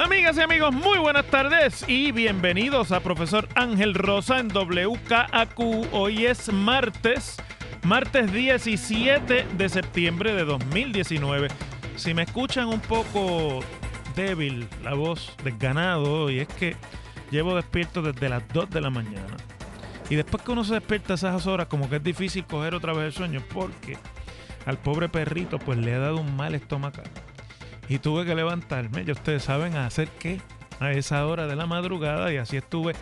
Amigas y amigos, muy buenas tardes y bienvenidos a Profesor Ángel Rosa en WKAQ. Hoy es martes, martes 17 de septiembre de 2019. Si me escuchan un poco débil la voz desganado, y es que llevo despierto desde las 2 de la mañana. Y después que uno se despierta a esas horas, como que es difícil coger otra vez el sueño, porque al pobre perrito pues le ha dado un mal estomacal y tuve que levantarme. Ya ustedes saben a hacer qué a esa hora de la madrugada y así estuve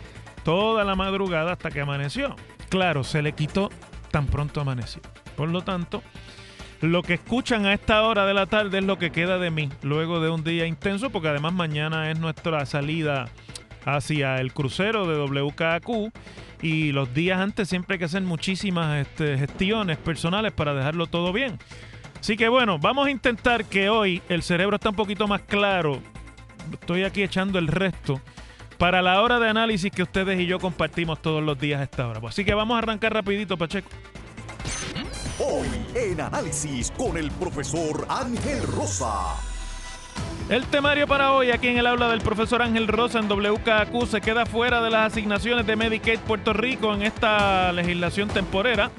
toda la madrugada hasta que amaneció. Claro, se le quitó tan pronto amaneció. Por lo tanto, lo que escuchan a esta hora de la tarde es lo que queda de mí luego de un día intenso, porque además mañana es nuestra salida hacia el crucero de WKQ y los días antes siempre hay que hacer muchísimas este, gestiones personales para dejarlo todo bien. Así que bueno, vamos a intentar que hoy el cerebro está un poquito más claro. Estoy aquí echando el resto para la hora de análisis que ustedes y yo compartimos todos los días a esta hora. Así que vamos a arrancar rapidito, Pacheco. Hoy en Análisis con el profesor Ángel Rosa. El temario para hoy aquí en el aula del profesor Ángel Rosa en WKQ se queda fuera de las asignaciones de Medicaid Puerto Rico en esta legislación temporera.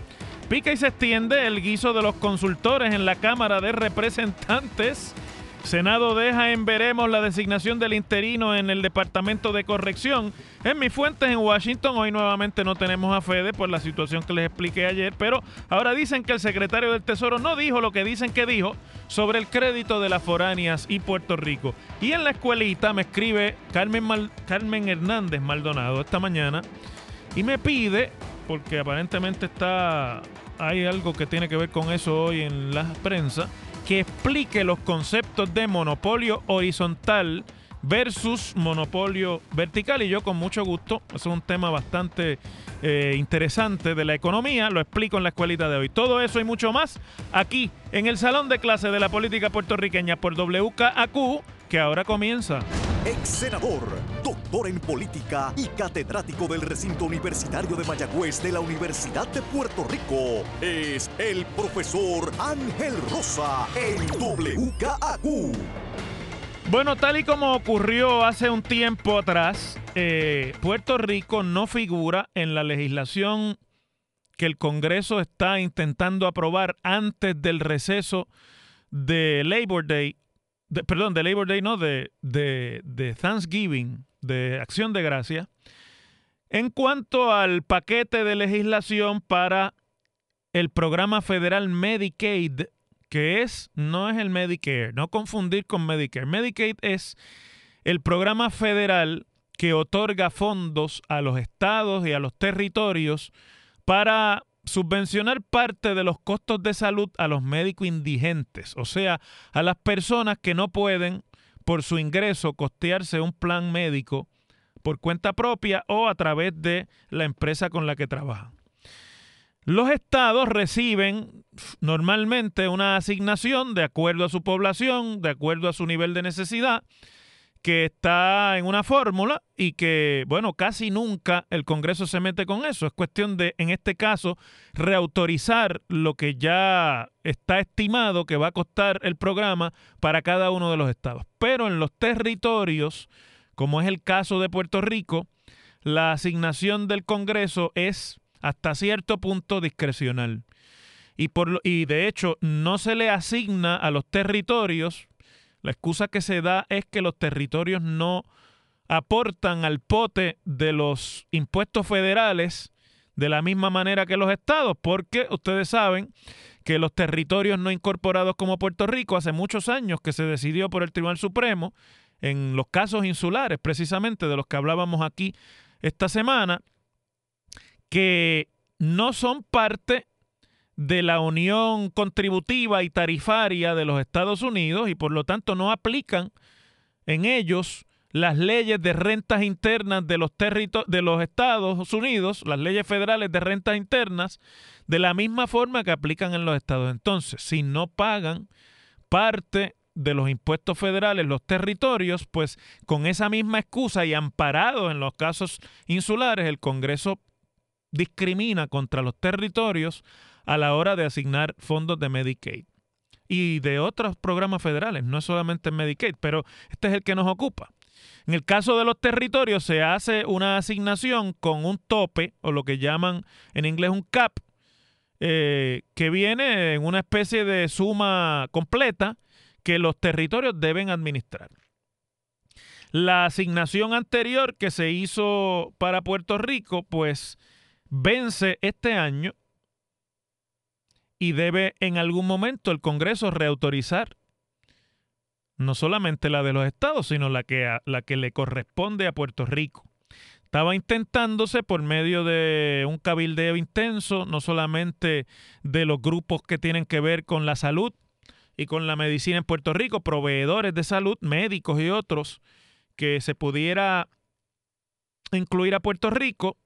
Pica y se extiende el guiso de los consultores en la Cámara de Representantes. Senado deja en veremos la designación del interino en el Departamento de Corrección. En mis fuentes en Washington hoy nuevamente no tenemos a Fede por la situación que les expliqué ayer, pero ahora dicen que el secretario del Tesoro no dijo lo que dicen que dijo sobre el crédito de las foráneas y Puerto Rico. Y en la escuelita me escribe Carmen, Carmen Hernández Maldonado esta mañana y me pide, porque aparentemente está hay algo que tiene que ver con eso hoy en la prensa, que explique los conceptos de monopolio horizontal versus monopolio vertical. Y yo con mucho gusto, es un tema bastante eh, interesante de la economía, lo explico en la escuelita de hoy. Todo eso y mucho más aquí en el Salón de Clase de la Política Puertorriqueña por WKAQ, que ahora comienza. Ex senador, doctor en política y catedrático del recinto universitario de Mayagüez de la Universidad de Puerto Rico, es el profesor Ángel Rosa en WKAQ. Bueno, tal y como ocurrió hace un tiempo atrás, eh, Puerto Rico no figura en la legislación que el Congreso está intentando aprobar antes del receso de Labor Day, perdón, de Labor Day, no, de, de, de Thanksgiving, de Acción de Gracia, en cuanto al paquete de legislación para el programa federal Medicaid que es, no es el Medicare, no confundir con Medicare. Medicaid es el programa federal que otorga fondos a los estados y a los territorios para subvencionar parte de los costos de salud a los médicos indigentes, o sea, a las personas que no pueden por su ingreso costearse un plan médico por cuenta propia o a través de la empresa con la que trabajan. Los estados reciben normalmente una asignación de acuerdo a su población, de acuerdo a su nivel de necesidad, que está en una fórmula y que, bueno, casi nunca el Congreso se mete con eso. Es cuestión de, en este caso, reautorizar lo que ya está estimado que va a costar el programa para cada uno de los estados. Pero en los territorios, como es el caso de Puerto Rico, la asignación del Congreso es hasta cierto punto discrecional. Y, por, y de hecho no se le asigna a los territorios la excusa que se da es que los territorios no aportan al pote de los impuestos federales de la misma manera que los estados, porque ustedes saben que los territorios no incorporados como Puerto Rico hace muchos años que se decidió por el Tribunal Supremo en los casos insulares, precisamente de los que hablábamos aquí esta semana, que no son parte de la unión contributiva y tarifaria de los Estados Unidos y por lo tanto no aplican en ellos las leyes de rentas internas de los, de los Estados Unidos, las leyes federales de rentas internas, de la misma forma que aplican en los estados. Entonces, si no pagan parte de los impuestos federales los territorios, pues con esa misma excusa y amparado en los casos insulares, el Congreso discrimina contra los territorios a la hora de asignar fondos de Medicaid y de otros programas federales, no es solamente Medicaid, pero este es el que nos ocupa. En el caso de los territorios se hace una asignación con un tope o lo que llaman en inglés un cap, eh, que viene en una especie de suma completa que los territorios deben administrar. La asignación anterior que se hizo para Puerto Rico, pues vence este año y debe en algún momento el Congreso reautorizar no solamente la de los estados, sino la que, la que le corresponde a Puerto Rico. Estaba intentándose por medio de un cabildeo intenso, no solamente de los grupos que tienen que ver con la salud y con la medicina en Puerto Rico, proveedores de salud, médicos y otros, que se pudiera incluir a Puerto Rico,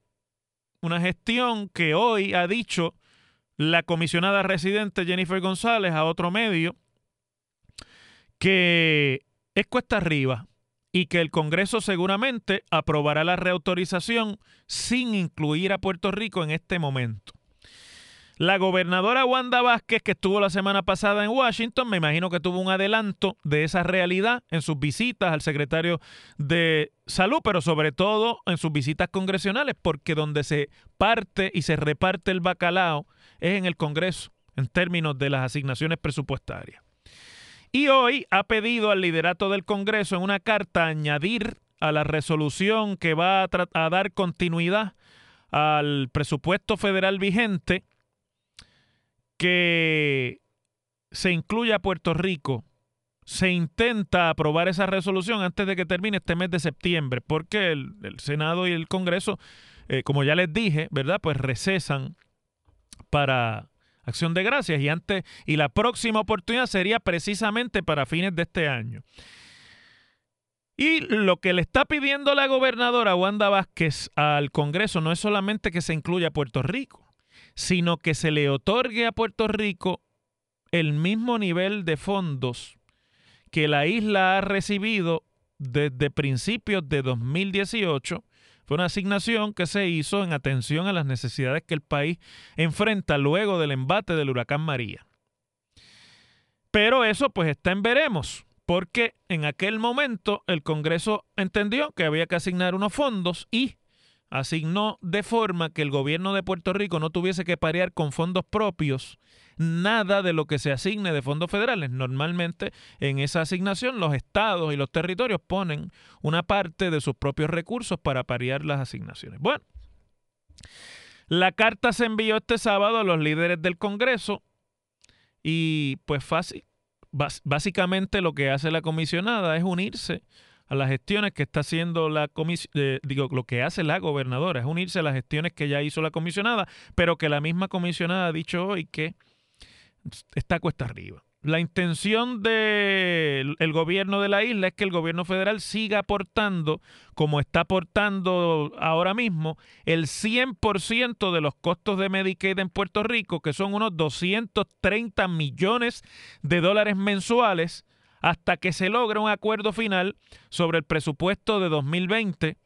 una gestión que hoy ha dicho la comisionada residente Jennifer González a otro medio que es cuesta arriba y que el Congreso seguramente aprobará la reautorización sin incluir a Puerto Rico en este momento. La gobernadora Wanda Vázquez, que estuvo la semana pasada en Washington, me imagino que tuvo un adelanto de esa realidad en sus visitas al secretario de Salud, pero sobre todo en sus visitas congresionales, porque donde se parte y se reparte el bacalao es en el Congreso, en términos de las asignaciones presupuestarias. Y hoy ha pedido al liderato del Congreso en una carta añadir a la resolución que va a, dar continuidad al presupuesto federal vigente que se incluya a Puerto Rico. Se intenta aprobar esa resolución antes de que termine este mes de septiembre, porque el, Senado y el Congreso, eh, como ya les dije, ¿verdad? Pues recesan para acción de gracias y antes y la próxima oportunidad sería precisamente para fines de este año. Y lo que le está pidiendo la gobernadora Wanda Vázquez al Congreso no es solamente que se incluya a Puerto Rico, sino que se le otorgue a Puerto Rico el mismo nivel de fondos que la isla ha recibido desde principios de 2018 fue una asignación que se hizo en atención a las necesidades que el país enfrenta luego del embate del huracán María. Pero eso pues está en veremos, porque en aquel momento el Congreso entendió que había que asignar unos fondos y asignó de forma que el gobierno de Puerto Rico no tuviese que parear con fondos propios nada de lo que se asigne de fondos federales. Normalmente en esa asignación los estados y los territorios ponen una parte de sus propios recursos para parear las asignaciones. Bueno, la carta se envió este sábado a los líderes del Congreso Y pues fácil, básicamente lo que hace la comisionada es unirse a las gestiones que está haciendo la comisión, eh, digo, lo que hace la gobernadora, es unirse a las gestiones que ya hizo la comisionada, pero que la misma comisionada ha dicho hoy que está cuesta arriba. La intención del gobierno de la isla es que el gobierno federal siga aportando, como está aportando ahora mismo, el 100% de los costos de Medicaid en Puerto Rico, que son unos 230 millones de dólares mensuales, hasta que se logre un acuerdo final sobre el presupuesto de 2020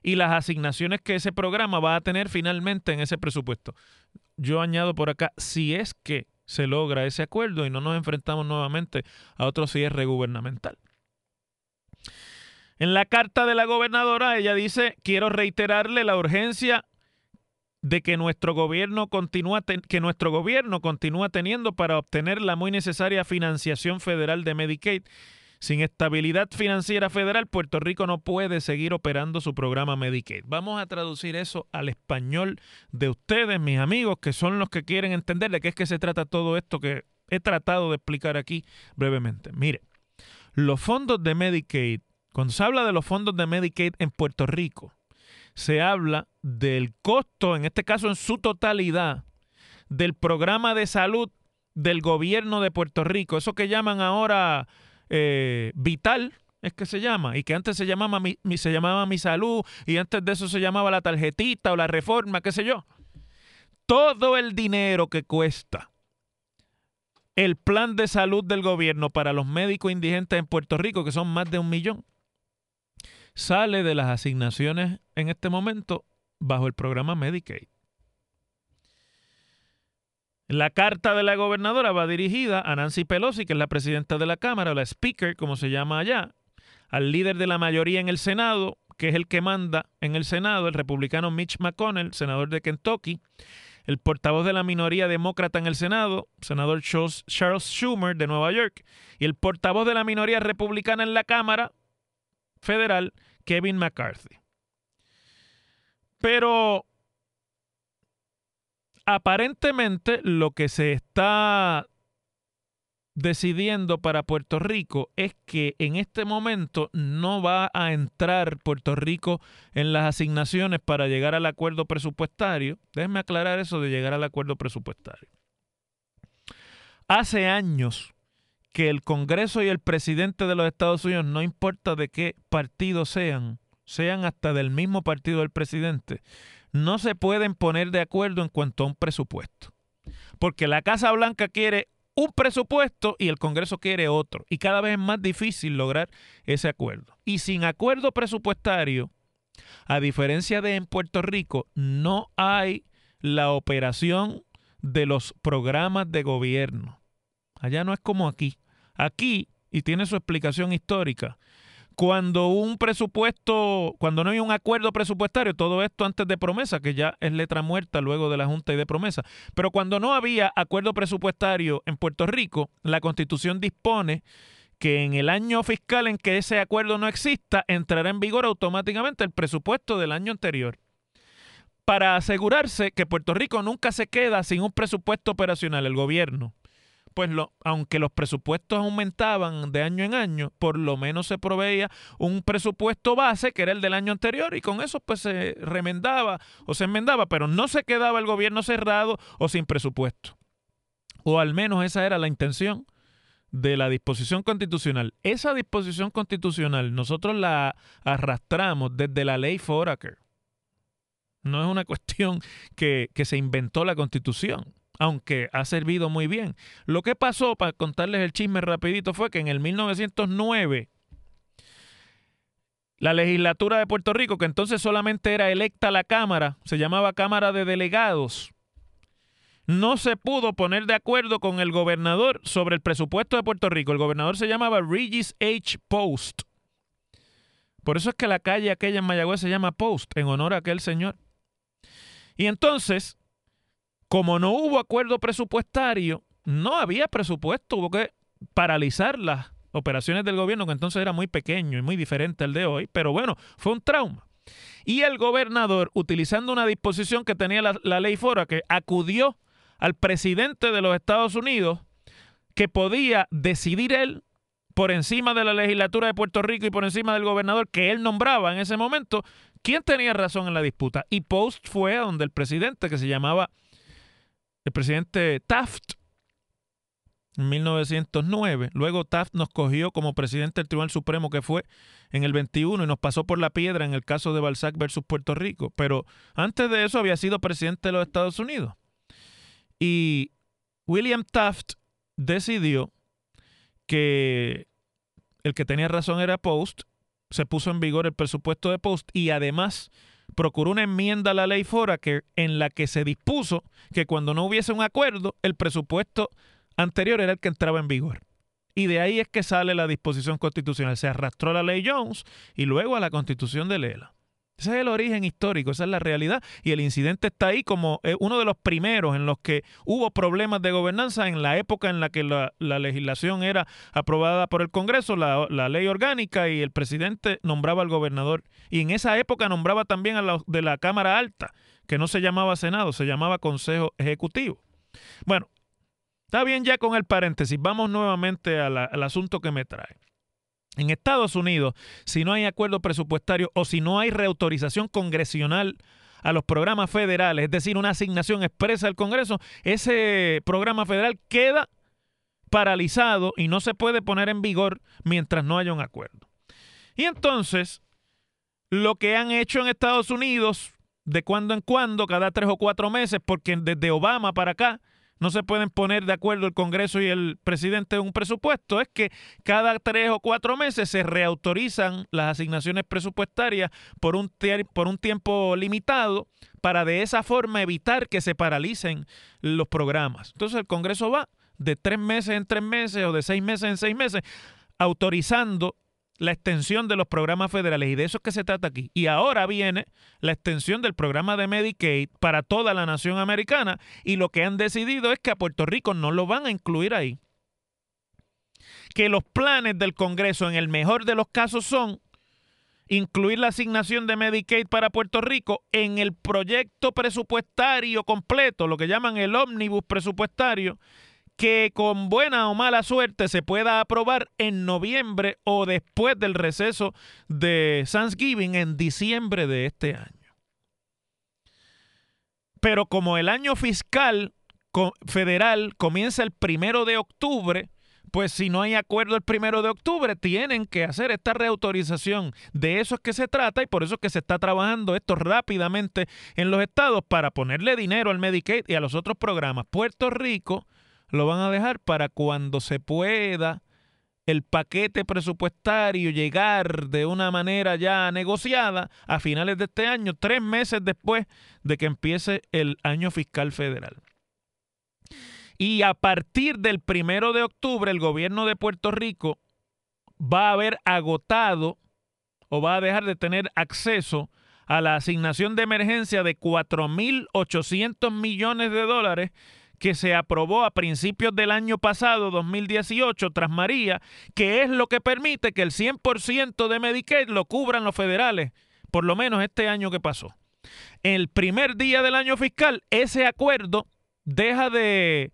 y las asignaciones que ese programa va a tener finalmente en ese presupuesto. Yo añado por acá, si es que se logra ese acuerdo y no nos enfrentamos nuevamente a otro cierre gubernamental. En la carta de la gobernadora, ella dice, quiero reiterarle la urgencia de que nuestro gobierno continúa que nuestro gobierno continúa teniendo para obtener la muy necesaria financiación federal de Medicaid sin estabilidad financiera federal, Puerto Rico no puede seguir operando su programa Medicaid. Vamos a traducir eso al español de ustedes, mis amigos, que son los que quieren entender de qué es que se trata todo esto que he tratado de explicar aquí brevemente. Mire, los fondos de Medicaid, cuando se habla de los fondos de Medicaid en Puerto Rico, se habla del costo, en este caso en su totalidad, del programa de salud del gobierno de Puerto Rico, eso que llaman ahora eh, vital, es que se llama, y que antes se llamaba mi, se llamaba Mi Salud, y antes de eso se llamaba la tarjetita o la reforma, qué sé yo. Todo el dinero que cuesta el plan de salud del gobierno para los médicos indigentes en Puerto Rico, que son más de un millón, sale de las asignaciones en este momento bajo el programa Medicaid. La carta de la gobernadora va dirigida a Nancy Pelosi, que es la presidenta de la Cámara, o la Speaker, como se llama allá, al líder de la mayoría en el Senado, que es el que manda en el Senado, el republicano Mitch McConnell, senador de Kentucky, el portavoz de la minoría demócrata en el Senado, senador Charles Schumer de Nueva York, y el portavoz de la minoría republicana en la Cámara Federal, Kevin McCarthy. Pero aparentemente lo que se está decidiendo para Puerto Rico es que en este momento no va a entrar Puerto Rico en las asignaciones para llegar al acuerdo presupuestario. Déjenme aclarar eso de llegar al acuerdo presupuestario. Hace años que el Congreso y el presidente de los Estados Unidos, no importa de qué partido sean, sean hasta del mismo partido del presidente, no se pueden poner de acuerdo en cuanto a un presupuesto. Porque la Casa Blanca quiere un presupuesto y el Congreso quiere otro. Y cada vez es más difícil lograr ese acuerdo. Y sin acuerdo presupuestario, a diferencia de en Puerto Rico, no hay la operación de los programas de gobierno. Allá no es como aquí. Aquí, y tiene su explicación histórica, cuando un presupuesto, cuando no hay un acuerdo presupuestario, todo esto antes de promesa, que ya es letra muerta luego de la Junta y de promesa, pero cuando no había acuerdo presupuestario en Puerto Rico, la Constitución dispone que en el año fiscal en que ese acuerdo no exista, entrará en vigor automáticamente el presupuesto del año anterior. Para asegurarse que Puerto Rico nunca se queda sin un presupuesto operacional, el gobierno pues lo, aunque los presupuestos aumentaban de año en año, por lo menos se proveía un presupuesto base que era el del año anterior y con eso pues se remendaba o se enmendaba, pero no se quedaba el gobierno cerrado o sin presupuesto. O al menos esa era la intención de la disposición constitucional. Esa disposición constitucional nosotros la arrastramos desde la ley Foraker. No es una cuestión que, que se inventó la constitución aunque ha servido muy bien. Lo que pasó, para contarles el chisme rapidito, fue que en el 1909 la legislatura de Puerto Rico, que entonces solamente era electa la Cámara, se llamaba Cámara de Delegados, no se pudo poner de acuerdo con el gobernador sobre el presupuesto de Puerto Rico. El gobernador se llamaba Regis H. Post. Por eso es que la calle aquella en Mayagüez se llama Post, en honor a aquel señor. Y entonces, como no hubo acuerdo presupuestario, no había presupuesto, hubo que paralizar las operaciones del gobierno, que entonces era muy pequeño y muy diferente al de hoy, pero bueno, fue un trauma. Y el gobernador, utilizando una disposición que tenía la, ley Fora, que acudió al presidente de los Estados Unidos que podía decidir él por encima de la legislatura de Puerto Rico y por encima del gobernador que él nombraba en ese momento, quién tenía razón en la disputa. Y Post fue a donde el presidente, que se llamaba el presidente Taft, en 1909. Luego Taft nos cogió como presidente del Tribunal Supremo que fue en el 21 y nos pasó por la piedra en el caso de Balzac versus Puerto Rico. Pero antes de eso había sido presidente de los Estados Unidos. Y William Taft decidió que el que tenía razón era Post, se puso en vigor el presupuesto de Post y además procuró una enmienda a la ley Fora que, en la que se dispuso que cuando no hubiese un acuerdo, el presupuesto anterior era el que entraba en vigor. Y de ahí es que sale la disposición constitucional. Se arrastró la ley Jones y luego a la constitución de Lela. Ese es el origen histórico, esa es la realidad. Y el incidente está ahí como eh, uno de los primeros en los que hubo problemas de gobernanza en la época en la que la, legislación era aprobada por el Congreso, la, la, ley orgánica, y el presidente nombraba al gobernador. Y en esa época nombraba también a los de la Cámara Alta, que no se llamaba Senado, se llamaba Consejo Ejecutivo. Bueno, Está bien ya con el paréntesis. Vamos nuevamente al asunto que me trae. En Estados Unidos, si no hay acuerdo presupuestario o si no hay reautorización congresional a los programas federales, es decir, una asignación expresa del Congreso, ese programa federal queda paralizado y no se puede poner en vigor mientras no haya un acuerdo. Y entonces, lo que han hecho en Estados Unidos de cuando en cuando, cada tres o cuatro meses, porque desde Obama para acá, no se pueden poner de acuerdo el Congreso y el presidente en un presupuesto, es que cada tres o cuatro meses se reautorizan las asignaciones presupuestarias por un, por un tiempo limitado para de esa forma evitar que se paralicen los programas. Entonces el Congreso va de tres meses en tres meses o de seis meses en seis meses autorizando la extensión de los programas federales y de eso es que se trata aquí. Y ahora viene la extensión del programa de Medicaid para toda la nación americana y lo que han decidido es que a Puerto Rico no lo van a incluir ahí. Que los planes del Congreso en el mejor de los casos son incluir la asignación de Medicaid para Puerto Rico en el proyecto presupuestario completo, lo que llaman el ómnibus presupuestario, que con buena o mala suerte se pueda aprobar en noviembre o después del receso de Thanksgiving en diciembre de este año. Pero como el año fiscal federal comienza el primero de octubre, pues si no hay acuerdo el primero de octubre, tienen que hacer esta reautorización. De eso es que se trata y por eso es que se está trabajando esto rápidamente en los estados para ponerle dinero al Medicaid y a los otros programas. Puerto Rico lo van a dejar para cuando se pueda el paquete presupuestario llegar de una manera ya negociada a finales de este año, tres meses después de que empiece el año fiscal federal. Y a partir del primero de octubre, el gobierno de Puerto Rico va a haber agotado o va a dejar de tener acceso a la asignación de emergencia de 4.800 millones de dólares que se aprobó a principios del año pasado, 2018, tras María, que es lo que permite que el 100% de Medicaid lo cubran los federales, por lo menos este año que pasó. El primer día del año fiscal, ese acuerdo deja de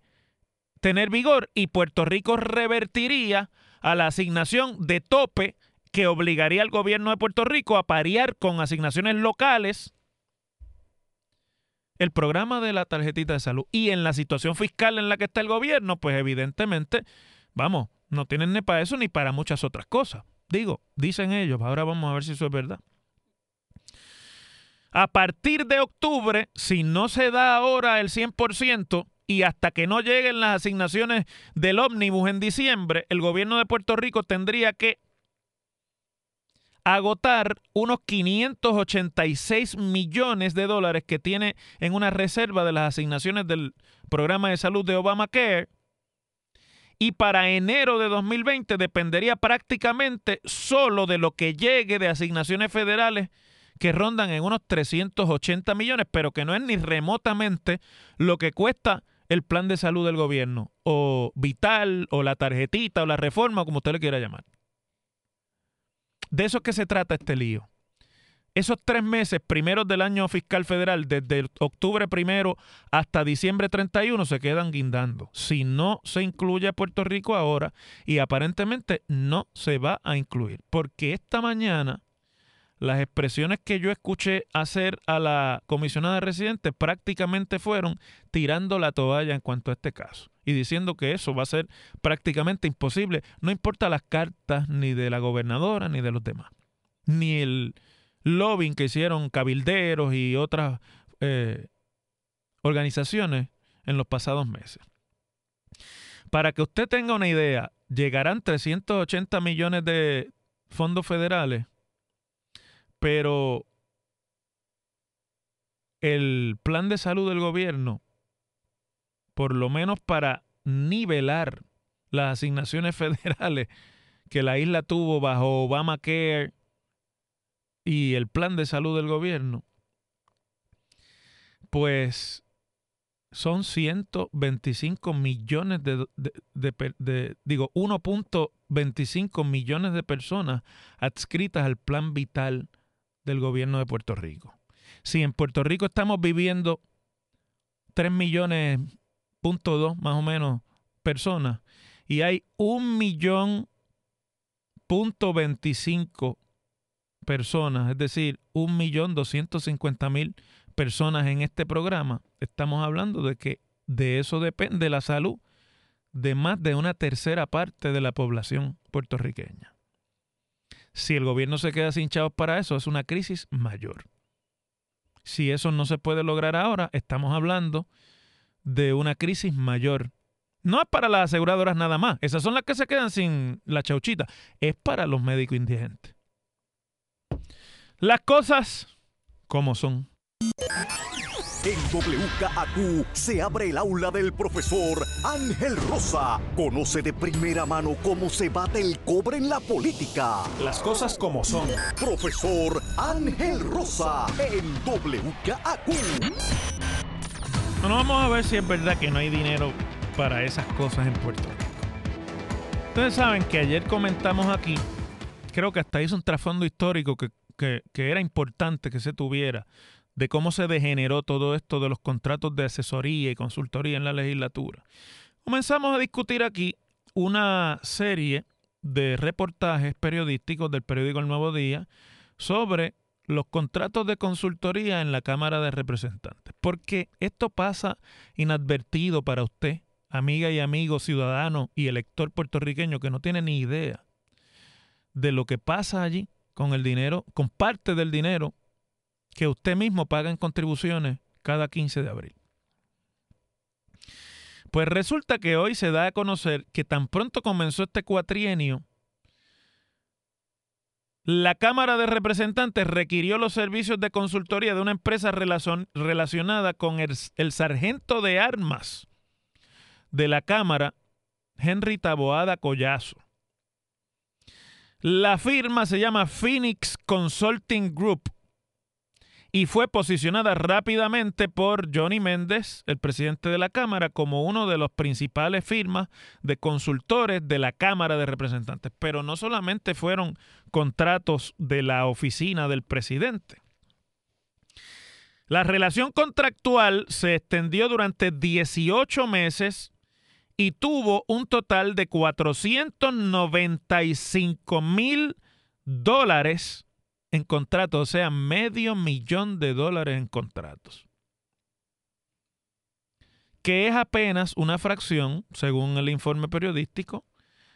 tener vigor y Puerto Rico revertiría a la asignación de tope que obligaría al gobierno de Puerto Rico a parear con asignaciones locales el programa de la tarjetita de salud y en la situación fiscal en la que está el gobierno, pues evidentemente, vamos, no tienen ni para eso ni para muchas otras cosas. Digo, dicen ellos, ahora vamos a ver si eso es verdad. A partir de octubre, si no se da ahora el 100% y hasta que no lleguen las asignaciones del ómnibus en diciembre, el gobierno de Puerto Rico tendría que agotar unos 586 millones de dólares que tiene en una reserva de las asignaciones del programa de salud de Obamacare. Y para enero de 2020 dependería prácticamente solo de lo que llegue de asignaciones federales que rondan en unos 380 millones, pero que no es ni remotamente lo que cuesta el plan de salud del gobierno, o vital, o la tarjetita, o la reforma, como usted le quiera llamar. De eso es que se trata este lío. esos tres meses primeros del año fiscal federal, desde octubre primero hasta diciembre 31, se quedan guindando. Si no se incluye a Puerto Rico ahora, y aparentemente no se va a incluir, porque esta mañana las expresiones que yo escuché hacer a la comisionada residente prácticamente fueron tirando la toalla en cuanto a este caso y diciendo que eso va a ser prácticamente imposible, no importa las cartas ni de la gobernadora ni de los demás, ni el lobbying que hicieron cabilderos y otras eh, organizaciones en los pasados meses. Para que usted tenga una idea, llegarán 380 millones de fondos federales, pero el plan de salud del gobierno, por lo menos para nivelar las asignaciones federales que la isla tuvo bajo Obamacare y el plan de salud del gobierno, pues son 125 millones de, de, digo, 1.25 millones de personas adscritas al plan vital del gobierno de Puerto Rico. Si en Puerto Rico estamos viviendo 3 millones, punto dos más o menos personas, y hay un millón punto 25 personas, es decir, 1.250.000 personas en este programa, estamos hablando de que de eso depende la salud de más de una tercera parte de la población puertorriqueña. Si el gobierno se queda sin chavos para eso, es una crisis mayor. Si eso no se puede lograr ahora, estamos hablando de una crisis mayor. No es para las aseguradoras nada más, esas son las que se quedan sin la chauchita, es para los médicos indigentes. Las cosas como son. En WKAQ se abre el aula del profesor Ángel Rosa. Conoce de primera mano cómo se bate el cobre en la política. Las cosas como son. Profesor Ángel Rosa en WKAQ. Bueno, vamos a ver si es verdad que no hay dinero para esas cosas en Puerto Rico. Ustedes saben que ayer comentamos aquí, creo que hasta hizo un trasfondo histórico que que, era importante que se tuviera de cómo se degeneró todo esto de los contratos de asesoría y consultoría en la legislatura. Comenzamos a discutir aquí una serie de reportajes periodísticos del periódico El Nuevo Día sobre los contratos de consultoría en la Cámara de Representantes. Porque esto pasa inadvertido para usted, amiga y amigo ciudadano y elector puertorriqueño que no tiene ni idea de lo que pasa allí con el dinero, con parte del dinero que usted mismo paga en contribuciones cada 15 de abril. Pues resulta que hoy se da a conocer que tan pronto comenzó este cuatrienio, la Cámara de Representantes requirió los servicios de consultoría de una empresa relacionada con el, el, sargento de armas de la Cámara, Henry Taboada Collazo. La firma se llama Phoenix Consulting Group y fue posicionada rápidamente por Johnny Méndez, el presidente de la Cámara, como uno de los principales firmas de consultores de la Cámara de Representantes. Pero no solamente fueron contratos de la oficina del presidente. La relación contractual se extendió durante 18 meses y tuvo un total de 495 mil dólares en contratos, o sea, medio millón de dólares en contratos. Que es apenas una fracción, según el informe periodístico,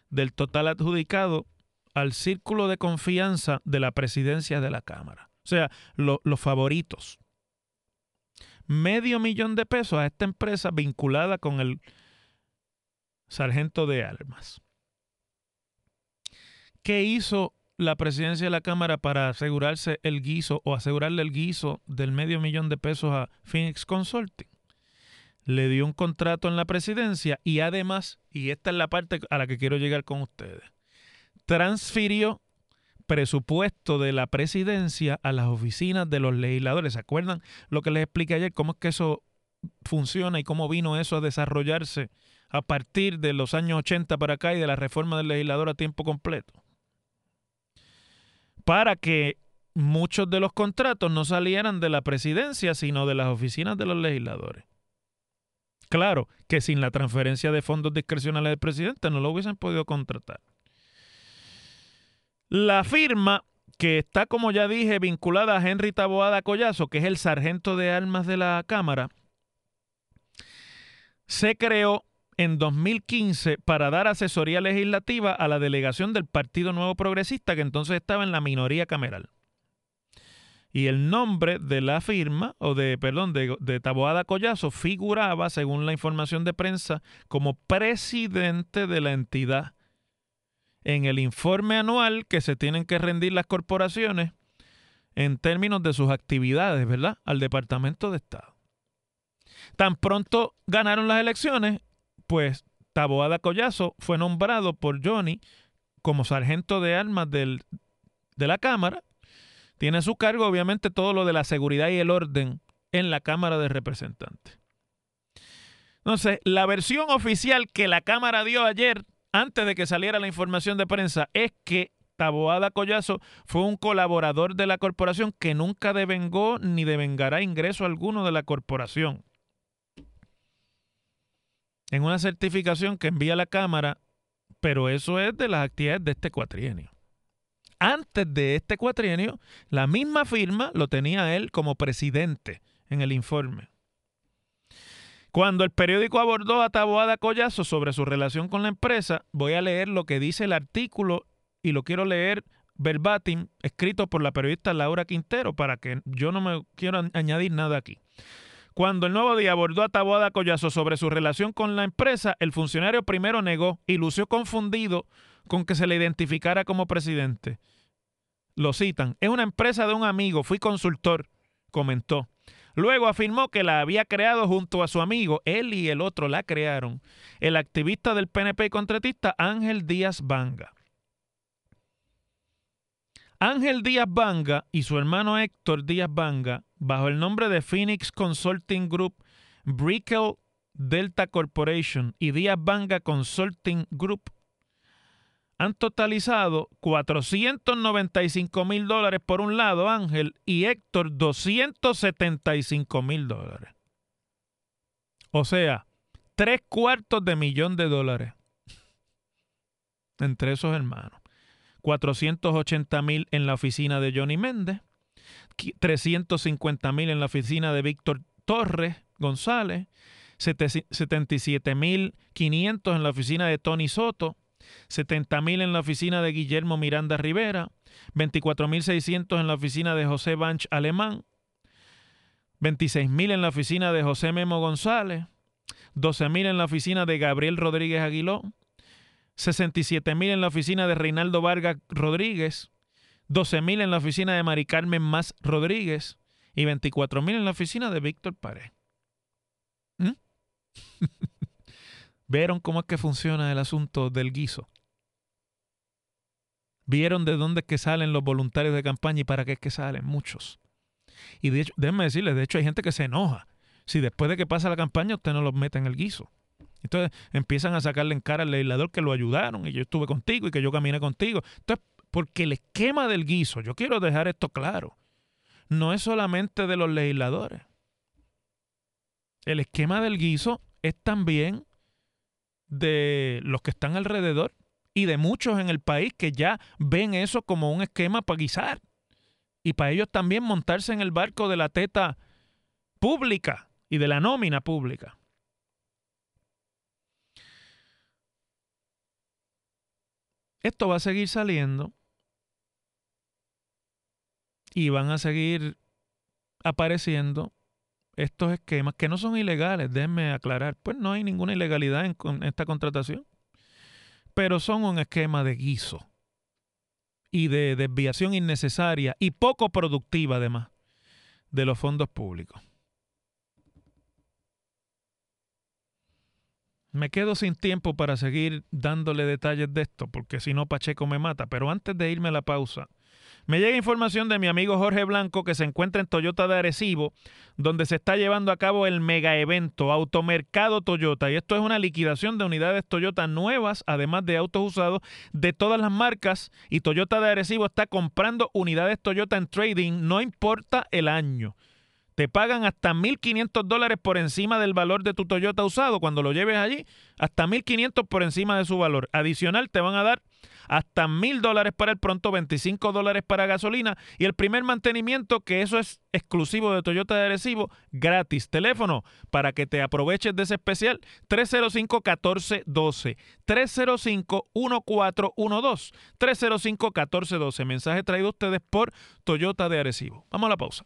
del total adjudicado al círculo de confianza de la presidencia de la Cámara. O sea, los favoritos. Medio millón de pesos a esta empresa vinculada con el sargento de armas. ¿Qué hizo la presidencia de la Cámara para asegurarse el guiso o asegurarle el guiso del medio millón de pesos a Phoenix Consulting? Le dio un contrato en la presidencia y además, y esta es la parte a la que quiero llegar con ustedes, transfirió presupuesto de la presidencia a las oficinas de los legisladores. ¿Se acuerdan lo que les expliqué ayer? ¿Cómo es que eso funciona y cómo vino eso a desarrollarse a partir de los años 80 para acá y de la reforma del legislador a tiempo completo. Para que muchos de los contratos no salieran de la presidencia, sino de las oficinas de los legisladores. Claro que sin la transferencia de fondos discrecionales del presidente no lo hubiesen podido contratar. La firma que está, como ya dije, vinculada a Henry Taboada Collazo, que es el sargento de armas de la Cámara, se creó en 2015 para dar asesoría legislativa a la delegación del Partido Nuevo Progresista, que entonces estaba en la minoría cameral. Y el nombre de la firma, o de, perdón, de, Taboada Collazo, figuraba, según la información de prensa, como presidente de la entidad en el informe anual que se tienen que rendir las corporaciones en términos de sus actividades, ¿verdad? Al Departamento de Estado. Tan pronto ganaron las elecciones, pues Taboada Collazo fue nombrado por Johnny como sargento de armas del, de la Cámara. Tiene a su cargo, obviamente, todo lo de la seguridad y el orden en la Cámara de Representantes. Entonces, la versión oficial que la Cámara dio ayer antes de que saliera la información de prensa, es que Taboada Collazo fue un colaborador de la corporación que nunca devengó ni devengará ingreso alguno de la corporación. En una certificación que envía la Cámara, pero eso es de las actividades de este cuatrienio. Antes de este cuatrienio, la misma firma lo tenía él como presidente en el informe. Cuando el periódico abordó a Taboada Collazo sobre su relación con la empresa, voy a leer lo que dice el artículo y lo quiero leer verbatim, escrito por la periodista Laura Quintero, para que yo no me quiero añadir nada aquí. Cuando el nuevo día abordó a Taboada Collazo sobre su relación con la empresa, el funcionario primero negó y lució confundido con que se le identificara como presidente. Lo citan. Es una empresa de un amigo, fui consultor, comentó. Luego afirmó que la había creado junto a su amigo, él y el otro la crearon, el activista del PNP y contratista Ángel Díaz Banga. Ángel Díaz Banga y su hermano Héctor Díaz Banga, bajo el nombre de Phoenix Consulting Group, Brickell Delta Corporation y Díaz Banga Consulting Group, han totalizado 495 mil dólares por un lado, Ángel, y Héctor 275 mil dólares. O sea, tres cuartos de millón de dólares entre esos hermanos. 480 mil en la oficina de Johnny Méndez, 350 mil en la oficina de Víctor Torres González, 77 mil 500 en la oficina de Tony Soto, 70 mil en la oficina de Guillermo Miranda Rivera, 24 mil 600 en la oficina de José Banch Alemán, 26 mil en la oficina de José Memo González, 12 mil en la oficina de Gabriel Rodríguez Aguiló, 67 mil en la oficina de Reinaldo Vargas Rodríguez, 12 mil en la oficina de Mari Carmen Más Rodríguez y 24 mil en la oficina de Víctor Pared. ¿Mm? ¿Vieron cómo es que funciona el asunto del guiso? ¿Vieron de dónde es que salen los voluntarios de campaña y para qué es que salen? Muchos. Y de hecho, déjenme decirles, de hecho hay gente que se enoja si después de que pasa la campaña usted no los mete en el guiso. Entonces empiezan a sacarle en cara al legislador que lo ayudaron y yo estuve contigo y que yo caminé contigo. Entonces, porque el esquema del guiso, yo quiero dejar esto claro, no es solamente de los legisladores. El esquema del guiso es también de los que están alrededor y de muchos en el país que ya ven eso como un esquema para guisar. Y para ellos también montarse en el barco de la teta pública y de la nómina pública. Esto va a seguir saliendo y van a seguir apareciendo estos esquemas que no son ilegales, déjenme aclarar, pues no hay ninguna ilegalidad en, esta contratación, pero son un esquema de guiso y de desviación innecesaria y poco productiva además de los fondos públicos. Me quedo sin tiempo para seguir dándole detalles de esto, porque si no Pacheco me mata, pero antes de irme a la pausa, Me llega información de mi amigo Jorge Blanco que se encuentra en Toyota de Arecibo, donde se está llevando a cabo el mega evento Automercado Toyota. Y esto es una liquidación de unidades Toyota nuevas, además de autos usados de todas las marcas. Y Toyota de Arecibo está comprando unidades Toyota en trading, no importa el año. Te pagan hasta 1.500 dólares por encima del valor de tu Toyota usado. Cuando lo lleves allí, hasta 1.500 por encima de su valor. Adicional, te van a dar hasta mil dólares para el pronto, 25 dólares para gasolina y el primer mantenimiento, que eso es exclusivo de Toyota de Arecibo, gratis. Teléfono para que te aproveches de ese especial, 305-1412, 305-1412, 305-1412. Mensaje traído a ustedes por Toyota de Arecibo. Vamos a la pausa.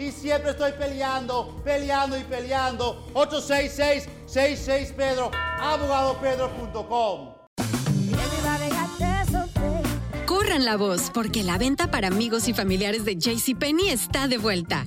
Y siempre estoy peleando, peleando y peleando. 866-66 Pedro, abogadopedro.com. Corran la voz, porque la venta para amigos y familiares de JCPenney está de vuelta.